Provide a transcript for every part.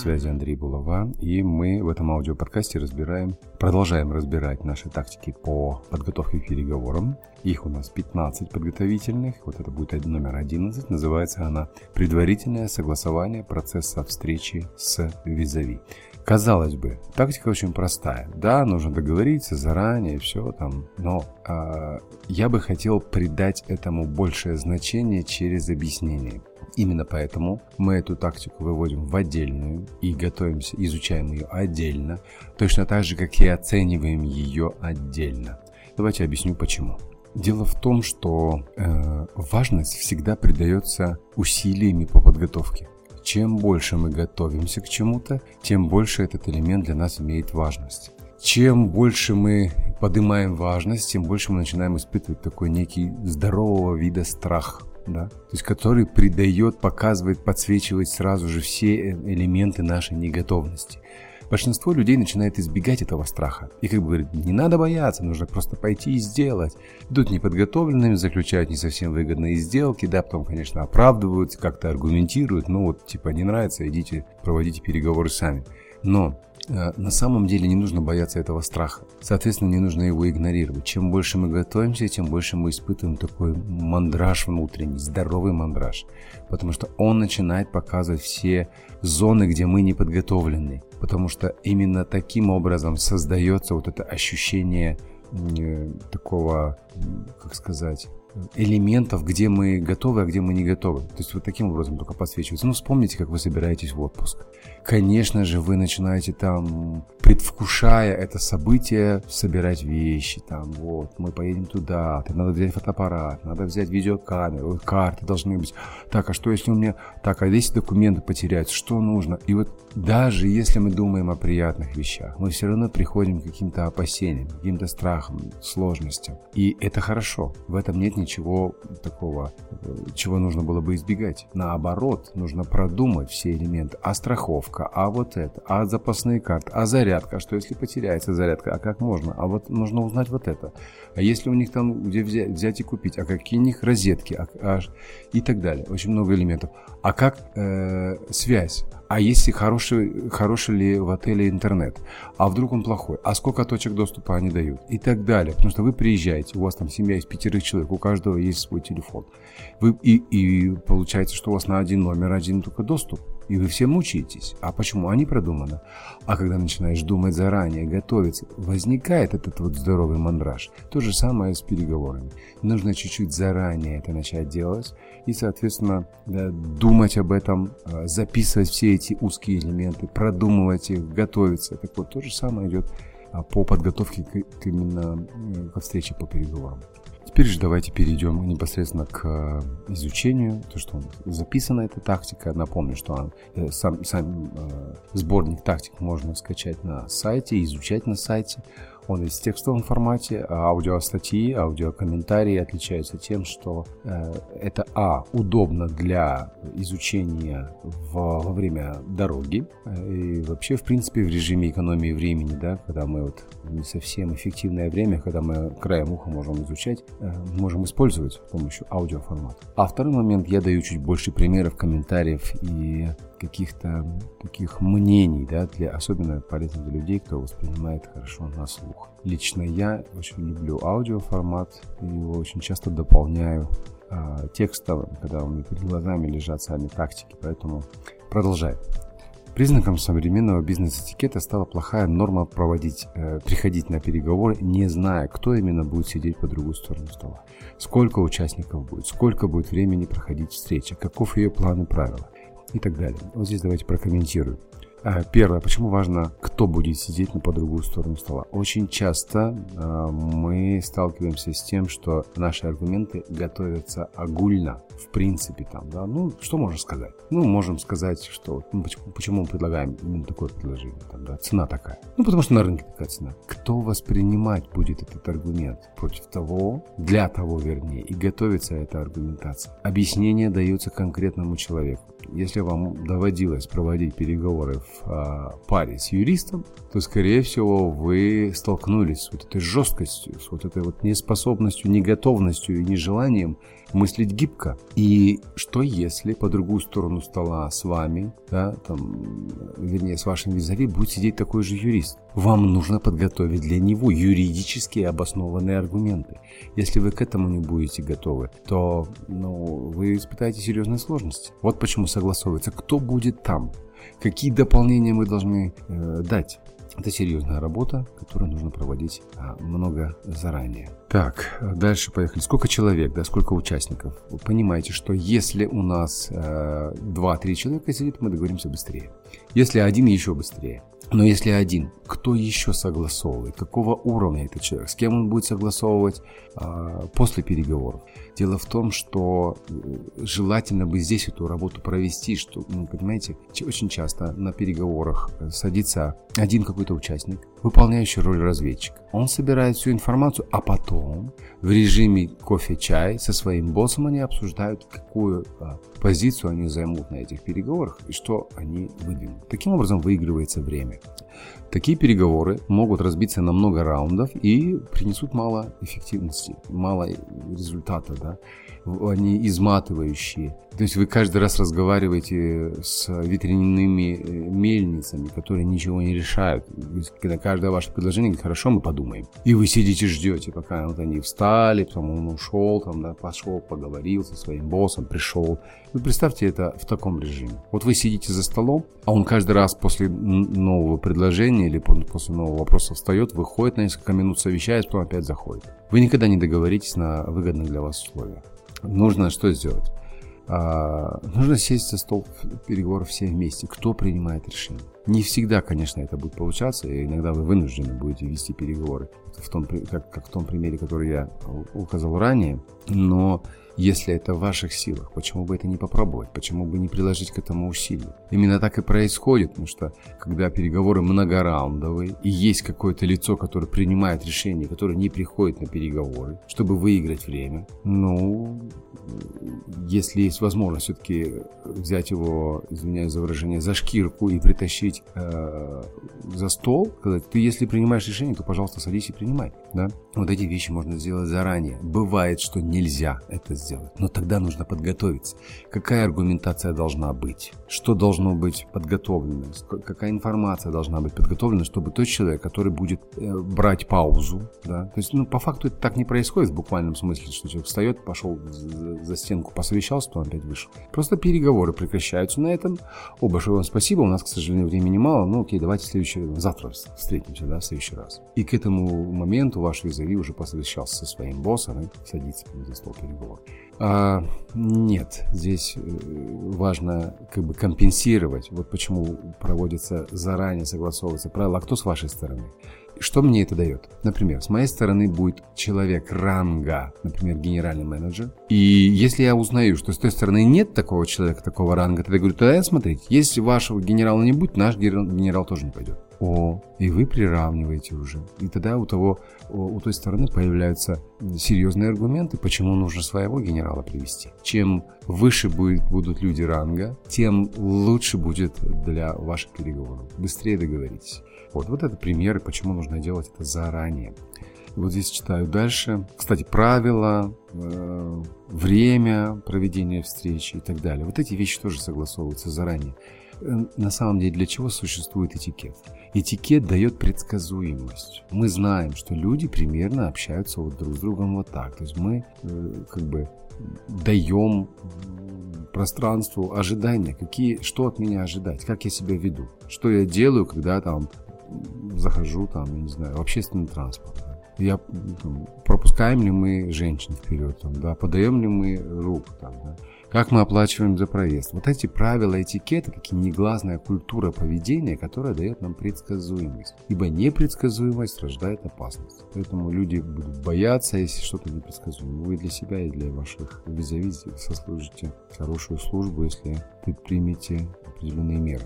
связи Андрей Булава, и мы в этом аудиоподкасте разбираем, продолжаем разбирать наши тактики по подготовке к переговорам. Их у нас 15 подготовительных, вот это будет номер 11, называется она «Предварительное согласование процесса встречи с визави». Казалось бы, тактика очень простая. Да, нужно договориться заранее, все там, но э, я бы хотел придать этому большее значение через объяснение. Именно поэтому мы эту тактику выводим в отдельную и готовимся, изучаем ее отдельно, точно так же, как и оцениваем ее отдельно. Давайте объясню почему. Дело в том, что э, важность всегда придается усилиями по подготовке. Чем больше мы готовимся к чему-то, тем больше этот элемент для нас имеет важность. Чем больше мы поднимаем важность, тем больше мы начинаем испытывать такой некий здорового вида страх да, то есть который придает, показывает, подсвечивает сразу же все элементы нашей неготовности. Большинство людей начинает избегать этого страха. И как бы говорит, не надо бояться, нужно просто пойти и сделать. Идут неподготовленными, заключают не совсем выгодные сделки, да, потом, конечно, оправдываются, как-то аргументируют, ну вот, типа, не нравится, идите, проводите переговоры сами. Но Э, на самом деле не нужно бояться этого страха. Соответственно, не нужно его игнорировать. Чем больше мы готовимся, тем больше мы испытываем такой мандраж внутренний, здоровый мандраж. Потому что он начинает показывать все зоны, где мы не подготовлены. Потому что именно таким образом создается вот это ощущение э, такого, как сказать, элементов, где мы готовы, а где мы не готовы. То есть вот таким образом только подсвечивается. Ну, вспомните, как вы собираетесь в отпуск. Конечно же, вы начинаете там, предвкушая это событие, собирать вещи. Там, вот, мы поедем туда, там надо взять фотоаппарат, надо взять видеокамеру, карты должны быть. Так, а что если у меня... Так, а если документы потеряются, что нужно? И вот даже если мы думаем о приятных вещах, мы все равно приходим к каким-то опасениям, каким-то страхам, сложностям. И это хорошо. В этом нет ничего такого, чего нужно было бы избегать. Наоборот, нужно продумать все элементы. А страховка, а вот это, а запасные карты, а зарядка, что если потеряется зарядка, а как можно? А вот нужно узнать вот это. А если у них там где взять, взять и купить, а какие у них розетки, а, а, и так далее. Очень много элементов. А как э, связь? А если хороший, хороший ли в отеле интернет, а вдруг он плохой, а сколько точек доступа они дают и так далее. Потому что вы приезжаете, у вас там семья из пятерых человек, у каждого есть свой телефон. Вы, и, и получается, что у вас на один номер один только доступ. И вы все мучаетесь. А почему? Они продуманы. А когда начинаешь думать заранее, готовиться, возникает этот вот здоровый мандраж. То же самое с переговорами. Нужно чуть-чуть заранее это начать делать. И, соответственно, думать об этом, а, записывать все эти узкие элементы, продумывать их, готовиться. Так вот, то же самое идет а, по подготовке к, именно ко встрече по переговорам. Теперь же давайте перейдем непосредственно к э, изучению, то, что записана эта тактика. Напомню, что э, сам, сам э, сборник тактик можно скачать на сайте, изучать на сайте. Он есть в текстовом формате, а аудиостатьи, аудиокомментарии отличаются тем, что э, это а. удобно для изучения в, во время дороги э, и вообще, в принципе, в режиме экономии времени, да, когда мы вот не совсем эффективное время, когда мы краем уха можем изучать, э, можем использовать с помощью аудиоформата. А второй момент, я даю чуть больше примеров, комментариев и каких-то таких мнений, да, для, особенно полезно для людей, кто воспринимает хорошо на слух. Лично я очень люблю аудиоформат, его очень часто дополняю э, текстом, когда у меня перед глазами лежат сами тактики, поэтому продолжаем. Признаком современного бизнес-этикета стала плохая норма проводить, э, приходить на переговоры, не зная, кто именно будет сидеть по другую сторону стола, сколько участников будет, сколько будет времени проходить встреча, каков ее план и правила и так далее. Вот здесь давайте прокомментирую. А, первое, почему важно, кто будет сидеть на по другую сторону стола. Очень часто э, мы сталкиваемся с тем, что наши аргументы готовятся огульно, в принципе, там, да. Ну, что можно сказать? Ну, можем сказать, что ну, почему, почему мы предлагаем именно такое предложение, там, да, цена такая. Ну, потому что на рынке такая цена. Кто воспринимать будет этот аргумент против того, для того, вернее, и готовится эта аргументация. Объяснение дается конкретному человеку. Если вам доводилось проводить переговоры в а, паре с юристом, то, скорее всего, вы столкнулись с вот этой жесткостью, с вот этой вот неспособностью, неготовностью и нежеланием мыслить гибко. И что если по другую сторону стола с вами, да, там, вернее, с вашим визави будет сидеть такой же юрист? Вам нужно подготовить для него юридически обоснованные аргументы. Если вы к этому не будете готовы, то ну, вы испытаете серьезные сложности. Вот почему согласовывается, кто будет там, какие дополнения мы должны э, дать. Это серьезная работа, которую нужно проводить а, много заранее. Так, дальше поехали. Сколько человек, да, сколько участников? Вы понимаете, что если у нас э, 2-3 человека сидит, мы договоримся быстрее. Если один, еще быстрее. Но если один, кто еще согласовывает? Какого уровня этот человек? С кем он будет согласовывать а, после переговоров? Дело в том, что э, желательно бы здесь эту работу провести, что, ну, понимаете, очень часто на переговорах э, садится один какой-то участник, выполняющий роль разведчика. Он собирает всю информацию, а потом в режиме кофе-чай со своим боссом они обсуждают, какую а, позицию они займут на этих переговорах и что они выдвинут. Таким образом выигрывается время. Такие переговоры могут разбиться на много раундов и принесут мало эффективности, мало результата. Да? Они изматывающие. То есть вы каждый раз разговариваете с ветряными э, мельницами, которые ничего не решают. Когда каждое ваше предложение хорошо, мы подумаем. И вы сидите, ждете, пока вот они встали, потом он ушел, там, да, пошел, поговорил со своим боссом, пришел. Вы представьте это в таком режиме. Вот вы сидите за столом, а он каждый раз после нового предложения или после нового вопроса встает, выходит на несколько минут, совещается, потом опять заходит. Вы никогда не договоритесь на выгодных для вас условиях. Нужно что сделать? А, нужно сесть за стол переговоров все вместе. Кто принимает решение? Не всегда, конечно, это будет получаться, и иногда вы вынуждены будете вести переговоры, в том, как, как в том примере, который я указал ранее. Но если это в ваших силах, почему бы это не попробовать? Почему бы не приложить к этому усилия? Именно так и происходит, потому что когда переговоры многораундовые, и есть какое-то лицо, которое принимает решение, которое не приходит на переговоры, чтобы выиграть время, ну, если есть возможность все-таки взять его, извиняюсь за выражение, за шкирку и притащить э, за стол, сказать, ты если принимаешь решение, то, пожалуйста, садись и принимай. понимать. Да? Вот эти вещи можно сделать заранее. Бывает, что нельзя это сделать. Но тогда нужно подготовиться. Какая аргументация должна быть? Что должно быть подготовлено? Какая информация должна быть подготовлена, чтобы тот человек, который будет э, брать паузу, да, то есть, ну, по факту это так не происходит в буквальном смысле, что человек встает, пошел за стенку, посовещался, потом опять вышел. Просто переговоры прекращаются на этом. О, большое вам спасибо, у нас, к сожалению, времени мало, ну, окей, давайте следующий, завтра встретимся, да, в следующий раз. И к этому моменту ваш визави уже посовещался со своим боссом и садится за стол переговоров. А, нет, здесь э, важно как бы компенсировать. Вот почему проводится заранее согласовывается правила. А кто с вашей стороны? Что мне это дает? Например, с моей стороны будет человек ранга, например, генеральный менеджер. И если я узнаю, что с той стороны нет такого человека, такого ранга, тогда я говорю, тогда смотрите, если вашего генерала не будет, наш генерал тоже не пойдет. О, и вы приравниваете уже. И тогда у того, у той стороны появляются серьезные аргументы, почему нужно своего генерала привести. Чем выше будет, будут люди ранга, тем лучше будет для ваших переговоров. Быстрее договоритесь. Вот, вот это примеры, почему нужно делать это заранее. Вот здесь читаю дальше. Кстати, правила, э, время проведения встречи и так далее. Вот эти вещи тоже согласовываются заранее. Э, на самом деле для чего существует этикет? Этикет дает предсказуемость. Мы знаем, что люди примерно общаются вот друг с другом вот так. То есть мы э, как бы даем пространству ожидания, какие, что от меня ожидать, как я себя веду, что я делаю, когда там захожу там, я не знаю, в общественный транспорт. Я, там, пропускаем ли мы женщин вперед, там, да, подаем ли мы руку, там, да, как мы оплачиваем за проезд. Вот эти правила этикета, как и негласная культура поведения, которая дает нам предсказуемость. Ибо непредсказуемость рождает опасность. Поэтому люди будут бояться, если что-то непредсказуемо. Вы для себя и для ваших визави сослужите хорошую службу, если предпримете определенные меры.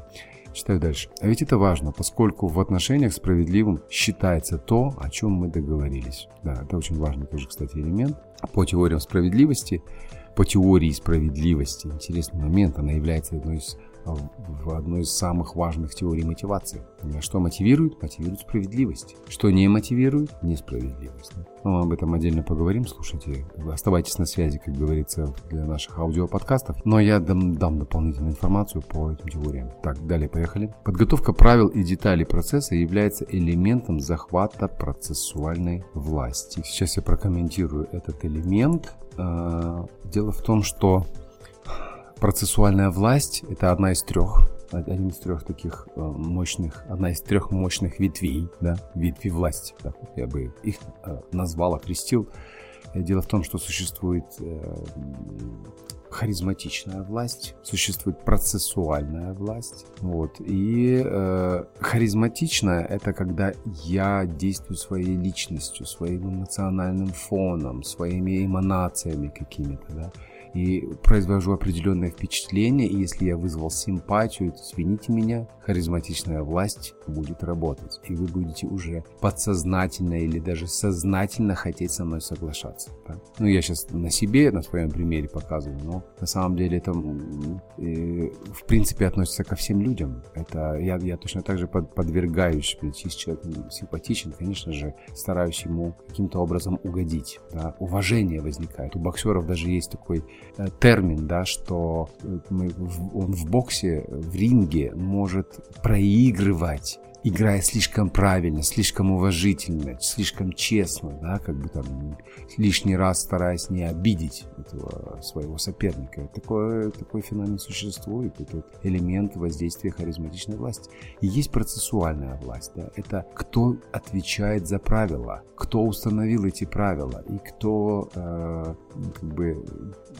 Читаю дальше. А ведь это важно, поскольку в отношениях справедливым считается то, о чем мы договорились. Да, это очень важный тоже, кстати, элемент. По теориям справедливости по теории справедливости. Интересный момент, она является одной из в одной из самых важных теорий мотивации. Что мотивирует? Мотивирует справедливость. Что не мотивирует? Несправедливость. Но мы об этом отдельно поговорим. Слушайте, оставайтесь на связи, как говорится, для наших аудиоподкастов. Но я дам, дам дополнительную информацию по этим теориям. Так, далее поехали. Подготовка правил и деталей процесса является элементом захвата процессуальной власти. Сейчас я прокомментирую этот элемент. А, дело в том, что процессуальная власть – это одна из трех один из трех таких э, мощных, одна из трех мощных ветвей, да, ветви власти, так вот я бы их э, назвал, окрестил. Дело в том, что существует э, харизматичная власть, существует процессуальная власть. Вот. И э, харизматичная это когда я действую своей личностью, своим эмоциональным фоном, своими эманациями какими-то, да и произвожу определенное впечатление, и если я вызвал симпатию, то извините меня, харизматичная власть будет работать, и вы будете уже подсознательно или даже сознательно хотеть со мной соглашаться. Да? Ну, я сейчас на себе, на своем примере показываю, но на самом деле это э, в принципе относится ко всем людям. Это я, я точно так же под, подвергаюсь, если человек симпатичен, конечно же, стараюсь ему каким-то образом угодить. Да? Уважение возникает. У боксеров даже есть такой термин, да, что э, он в боксе, в ринге может проигрывать играя слишком правильно, слишком уважительно, слишком честно, да, как бы там лишний раз стараясь не обидеть этого своего соперника. Такой, такой феномен существует, это вот элемент воздействия харизматичной власти. И есть процессуальная власть, да, это кто отвечает за правила, кто установил эти правила и кто, э, как бы,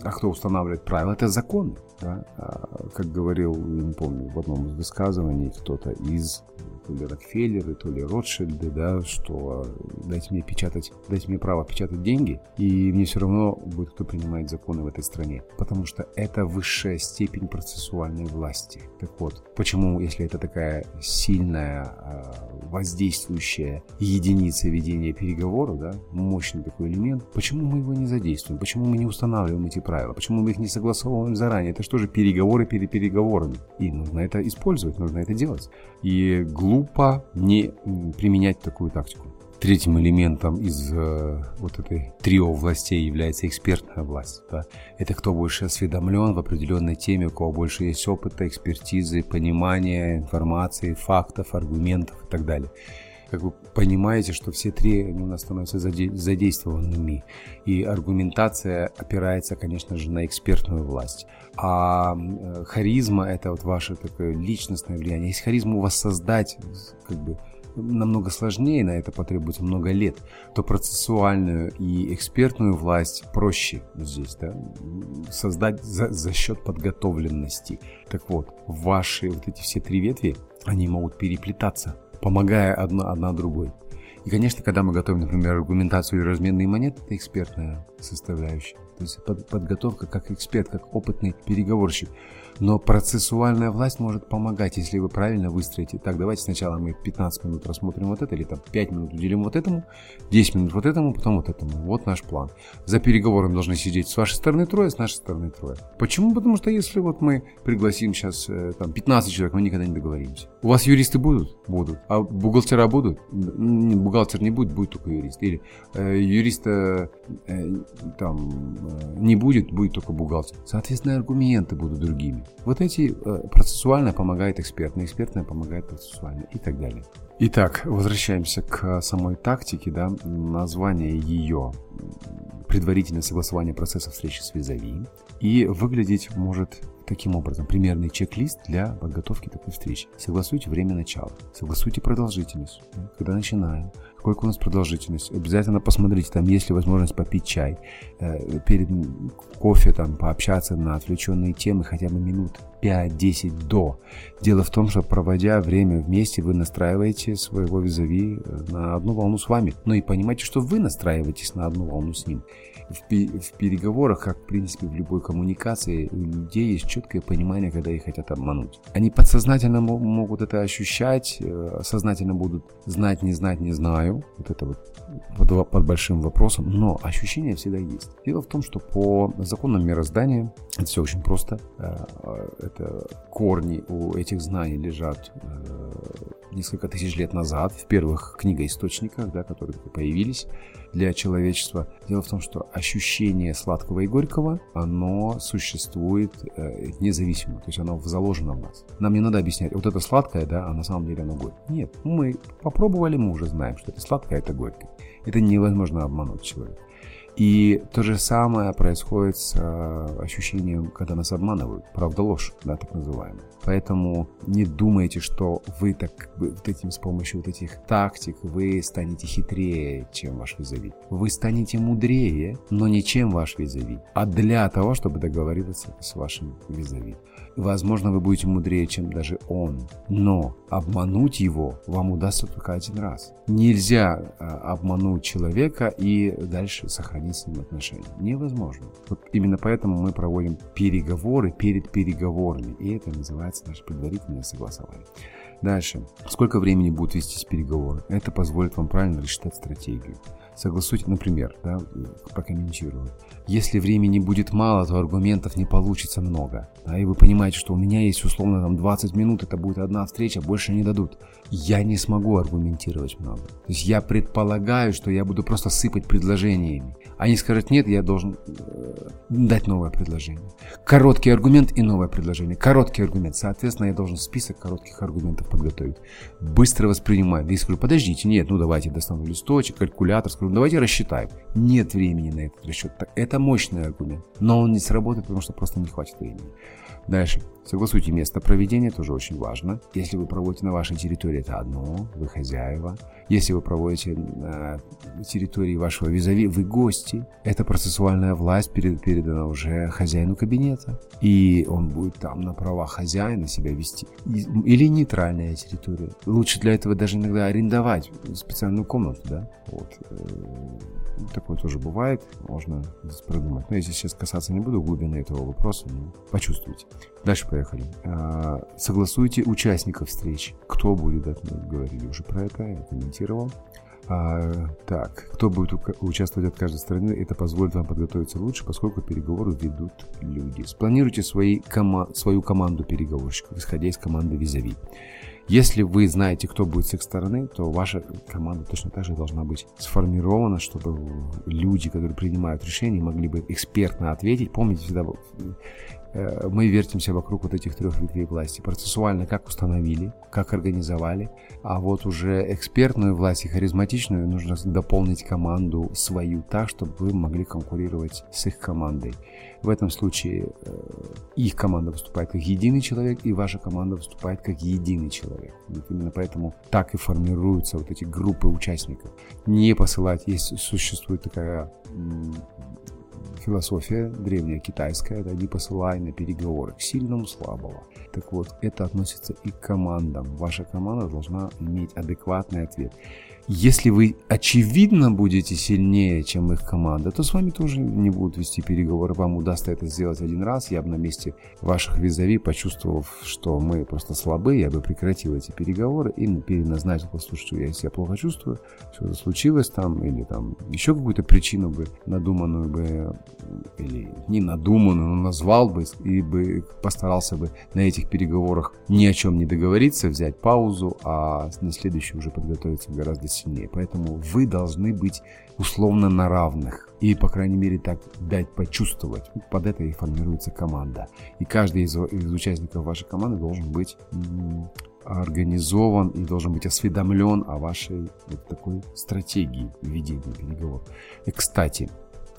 а кто устанавливает правила, это законы. Да? А, как говорил, не помню, в одном из высказываний кто-то из то ли Рокфеллеры, то ли Ротшильды, да, что дайте мне печатать, дайте мне право печатать деньги, и мне все равно будет кто принимает законы в этой стране. Потому что это высшая степень процессуальной власти. Так вот, почему, если это такая сильная, а, воздействующая единица ведения переговоров, да, мощный такой элемент, почему мы его не задействуем? Почему мы не устанавливаем эти правила? Почему мы их не согласовываем заранее? Это что же переговоры перед переговорами? И нужно это использовать, нужно это делать. И глупо не применять такую тактику. Третьим элементом из э, вот этой трио властей является экспертная власть. Да? Это кто больше осведомлен в определенной теме, у кого больше есть опыта, экспертизы, понимания, информации, фактов, аргументов и так далее как вы понимаете, что все три они у нас становятся задействованными. И аргументация опирается, конечно же, на экспертную власть. А э, харизма – это вот ваше такое личностное влияние. Если харизму воссоздать, как бы, намного сложнее, на это потребуется много лет, то процессуальную и экспертную власть проще здесь, да, создать за, за счет подготовленности. Так вот, ваши вот эти все три ветви, они могут переплетаться помогая одна, одна другой. И, конечно, когда мы готовим, например, аргументацию или разменные монеты, это экспертная составляющая. То есть под, подготовка как эксперт, как опытный переговорщик. Но процессуальная власть может помогать, если вы правильно выстроите. Так, давайте сначала мы 15 минут рассмотрим вот это, или там 5 минут уделим вот этому, 10 минут вот этому, потом вот этому. Вот наш план. За переговором должны сидеть с вашей стороны трое, с нашей стороны трое. Почему? Потому что если вот мы пригласим сейчас э, там 15 человек, мы никогда не договоримся. У вас юристы будут? Будут. А бухгалтера будут? Бухгалтер не будет, будет только юрист. Или э, юриста э, там э, не будет, будет только бухгалтер. Соответственно, аргументы будут другими. Вот эти э, процессуально помогает экспертно, экспертное помогает процессуально и так далее. Итак, возвращаемся к самой тактике, да, название ее предварительное согласование процесса встречи с визави и выглядеть может таким образом примерный чек-лист для подготовки такой встречи. Согласуйте время начала, согласуйте продолжительность, когда начинаем, сколько у нас продолжительность. Обязательно посмотрите, там есть ли возможность попить чай, э, перед кофе там пообщаться на отвлеченные темы хотя бы минут 5-10 до. Дело в том, что проводя время вместе, вы настраиваете своего визави э, на одну волну с вами. Но и понимаете, что вы настраиваетесь на одну волну с ним в, в переговорах, как в принципе в любой коммуникации, у людей есть четкое понимание, когда их хотят обмануть. Они подсознательно могут это ощущать, э, сознательно будут знать, не знать, не знаю, вот это вот под, под большим вопросом, но ощущение всегда есть. Дело в том, что по законам мироздания это все очень просто. Это корни у этих знаний лежат э, несколько тысяч лет назад в первых книгоисточниках, да, которые появились для человечества. Дело в том, что ощущение сладкого и горького, оно существует э, независимо, то есть оно заложено в нас. Нам не надо объяснять, вот это сладкое, да, а на самом деле оно горькое. Нет, мы попробовали, мы уже знаем, что это сладкое, а это горькое. Это невозможно обмануть человека. И то же самое происходит с э, ощущением, когда нас обманывают. Правда ложь, да, так называемая. Поэтому не думайте, что вы так вот этим с помощью вот этих тактик вы станете хитрее, чем ваш визави. Вы станете мудрее, но не чем ваш визави, а для того, чтобы договориться с вашим визави. Возможно, вы будете мудрее, чем даже он. Но обмануть его вам удастся только один раз. Нельзя а, обмануть человека и дальше сохранить с ним отношения. Невозможно. Вот именно поэтому мы проводим переговоры перед переговорами. И это называется наше предварительное согласование. Дальше. Сколько времени будут вестись переговоры? Это позволит вам правильно рассчитать стратегию. Согласуйте, например, да, прокомментирую. Если времени будет мало, то аргументов не получится много. Да, и вы понимаете, что у меня есть условно там 20 минут, это будет одна встреча, больше не дадут. Я не смогу аргументировать много. То есть я предполагаю, что я буду просто сыпать предложениями. Они скажут нет, я должен э, дать новое предложение. Короткий аргумент и новое предложение. Короткий аргумент. Соответственно, я должен список коротких аргументов подготовить. Быстро воспринимать. И скажу, подождите, нет, ну давайте достану листочек, калькулятор, скажу, ну давайте рассчитаем. Нет времени на этот расчет. Это мощный аргумент. Но он не сработает, потому что просто не хватит времени. Дальше. Согласуйте место проведения, тоже очень важно. Если вы проводите на вашей территории, это одно, вы хозяева. Если вы проводите на территории вашего визави, вы гости. Это процессуальная власть передана уже хозяину кабинета. И он будет там на правах хозяина себя вести. Или нейтральная территория. Лучше для этого даже иногда арендовать специальную комнату, да? Вот. Э, такое тоже бывает, можно здесь продумать. Но я здесь сейчас касаться не буду глубины этого вопроса, но почувствуйте. Дальше поехали. А, согласуйте участников встреч. Кто будет, мы говорили уже про это, я комментировал. А, так, кто будет участвовать от каждой стороны, это позволит вам подготовиться лучше, поскольку переговоры ведут люди. Спланируйте свои кома свою команду переговорщиков, исходя из команды визави. Если вы знаете, кто будет с их стороны, то ваша команда точно так же должна быть сформирована, чтобы люди, которые принимают решения, могли бы экспертно ответить. Помните, всегда мы вертимся вокруг вот этих трех ветвей власти. Процессуально как установили, как организовали, а вот уже экспертную власть и харизматичную нужно дополнить команду свою так, чтобы вы могли конкурировать с их командой. В этом случае э, их команда выступает как единый человек, и ваша команда выступает как единый человек. Вот именно поэтому так и формируются вот эти группы участников. Не посылать, есть существует такая философия древняя китайская, да, не посылай на переговоры к сильному слабого. Так вот, это относится и к командам. Ваша команда должна иметь адекватный ответ. Если вы очевидно будете сильнее, чем их команда, то с вами тоже не будут вести переговоры. Вам удастся это сделать один раз. Я бы на месте ваших визави, почувствовав, что мы просто слабы, я бы прекратил эти переговоры и переназначил, послушайте, я себя плохо чувствую, что-то случилось там, или там еще какую-то причину бы надуманную бы, или не надуманную, но назвал бы и бы постарался бы на этих переговорах ни о чем не договориться, взять паузу, а на следующий уже подготовиться гораздо сильнее. Поэтому вы должны быть условно на равных. И, по крайней мере, так дать почувствовать. Под это и формируется команда. И каждый из, из участников вашей команды должен быть организован и должен быть осведомлен о вашей вот такой стратегии ведения переговоров. И, кстати,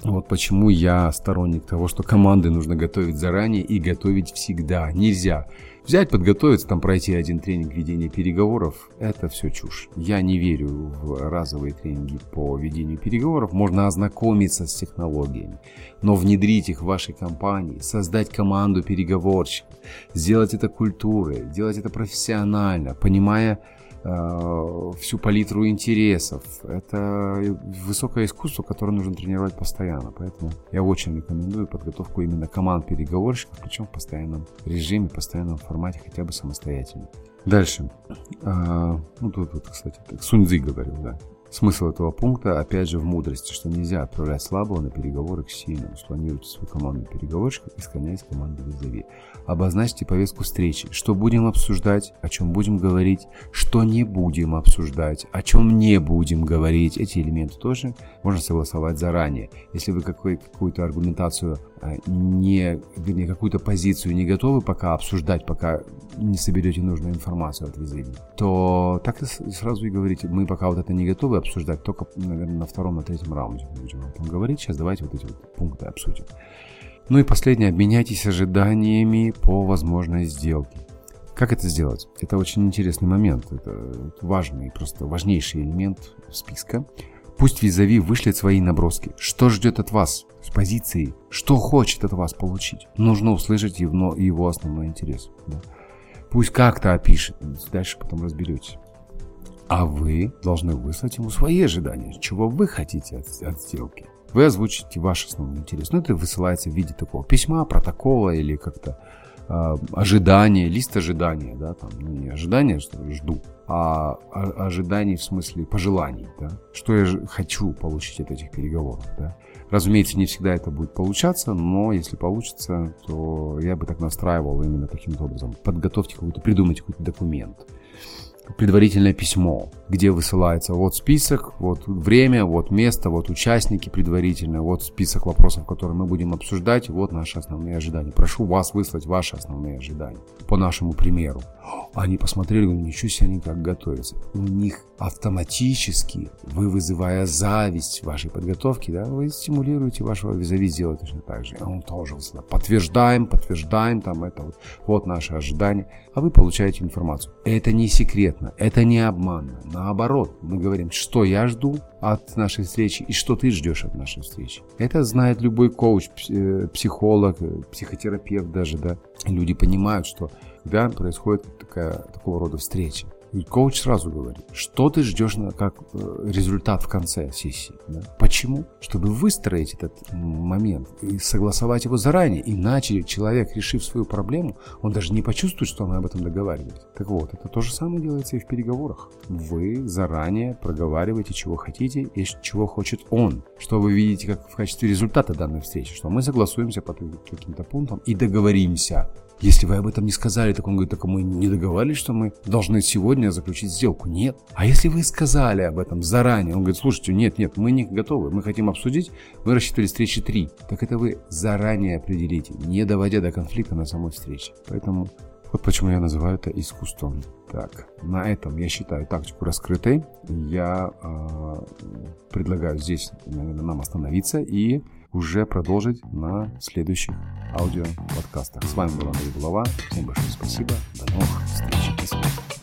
вот почему я сторонник того, что команды нужно готовить заранее и готовить всегда. Нельзя взять, подготовиться, там пройти один тренинг ведения переговоров. Это все чушь. Я не верю в разовые тренинги по ведению переговоров. Можно ознакомиться с технологиями, но внедрить их в вашей компании, создать команду переговорщиков, сделать это культурой, делать это профессионально, понимая всю палитру интересов. Это высокое искусство, которое нужно тренировать постоянно. Поэтому я очень рекомендую подготовку именно команд переговорщиков, причем в постоянном режиме, постоянном формате, хотя бы самостоятельно. Дальше. А, ну, тут, вот, кстати, Суньцзы говорил, да. Смысл этого пункта, опять же, в мудрости, что нельзя отправлять слабого на переговоры к сильному. Спланируйте свою команду переговорщиков, исходя из команды визави. Обозначьте повестку встречи, что будем обсуждать, о чем будем говорить, что не будем обсуждать, о чем не будем говорить. Эти элементы тоже можно согласовать заранее. Если вы какую-то аргументацию а, не, вернее, какую-то позицию не готовы пока обсуждать, пока не соберете нужную информацию от визави, то так и сразу и говорите, мы пока вот это не готовы обсуждать, только, наверное, на втором, на третьем раунде будем об этом говорить. Сейчас давайте вот эти вот пункты обсудим. Ну и последнее, обменяйтесь ожиданиями по возможной сделке. Как это сделать? Это очень интересный момент, это важный, просто важнейший элемент списка. Пусть визави вышлет свои наброски. Что ждет от вас с позиции? Что хочет от вас получить? Нужно услышать его, его основной интерес. Да? Пусть как-то опишет, дальше потом разберетесь. А вы должны выслать ему свои ожидания, чего вы хотите от, от сделки. Вы озвучите ваш основной интерес. Ну, это высылается в виде такого письма, протокола или как-то э, ожидания, лист ожидания, да, там, ну, не ожидания, что жду, а, ожиданий в смысле пожеланий, да, что я хочу получить от этих переговоров, да. Разумеется, не всегда это будет получаться, но если получится, то я бы так настраивал именно таким образом. Подготовьте какой-то, придумайте какой-то документ предварительное письмо, где высылается вот список, вот время, вот место, вот участники предварительно, вот список вопросов, которые мы будем обсуждать, вот наши основные ожидания. Прошу вас выслать ваши основные ожидания по нашему примеру. Они посмотрели, ничего себе они как готовятся. У них автоматически, вы вызывая зависть вашей подготовки, да, вы стимулируете вашего визави сделать точно так же. Он тоже высылает. Подтверждаем, подтверждаем, там это вот, вот наши ожидания, а вы получаете информацию. Это не секретно, это не обманно. Наоборот, мы говорим, что я жду от нашей встречи и что ты ждешь от нашей встречи. Это знает любой коуч, э, психолог, э, психотерапевт даже, да. Люди понимают, что когда происходит такая, такого рода встреча, и коуч сразу говорит, что ты ждешь на, как э, результат в конце сессии. Да? Почему? Чтобы выстроить этот момент и согласовать его заранее. Иначе человек, решив свою проблему, он даже не почувствует, что мы об этом договаривались. Так вот, это то же самое делается и в переговорах. Вы заранее проговариваете, чего хотите и чего хочет он. Что вы видите как в качестве результата данной встречи. Что мы согласуемся по каким-то пунктам и договоримся. Если вы об этом не сказали, так он говорит, так мы не договаривались, что мы должны сегодня заключить сделку. Нет. А если вы сказали об этом заранее, он говорит, слушайте, нет, нет, мы не готовы, мы хотим обсудить, мы рассчитывали встречи три. Так это вы заранее определите, не доводя до конфликта на самой встрече. Поэтому вот почему я называю это искусством. Так, на этом я считаю тактику раскрытой. Я э, предлагаю здесь, наверное, нам остановиться и уже продолжить на следующих аудиоподкастах. С вами был Андрей Булава. Всем большое спасибо. До новых встреч. До свидания.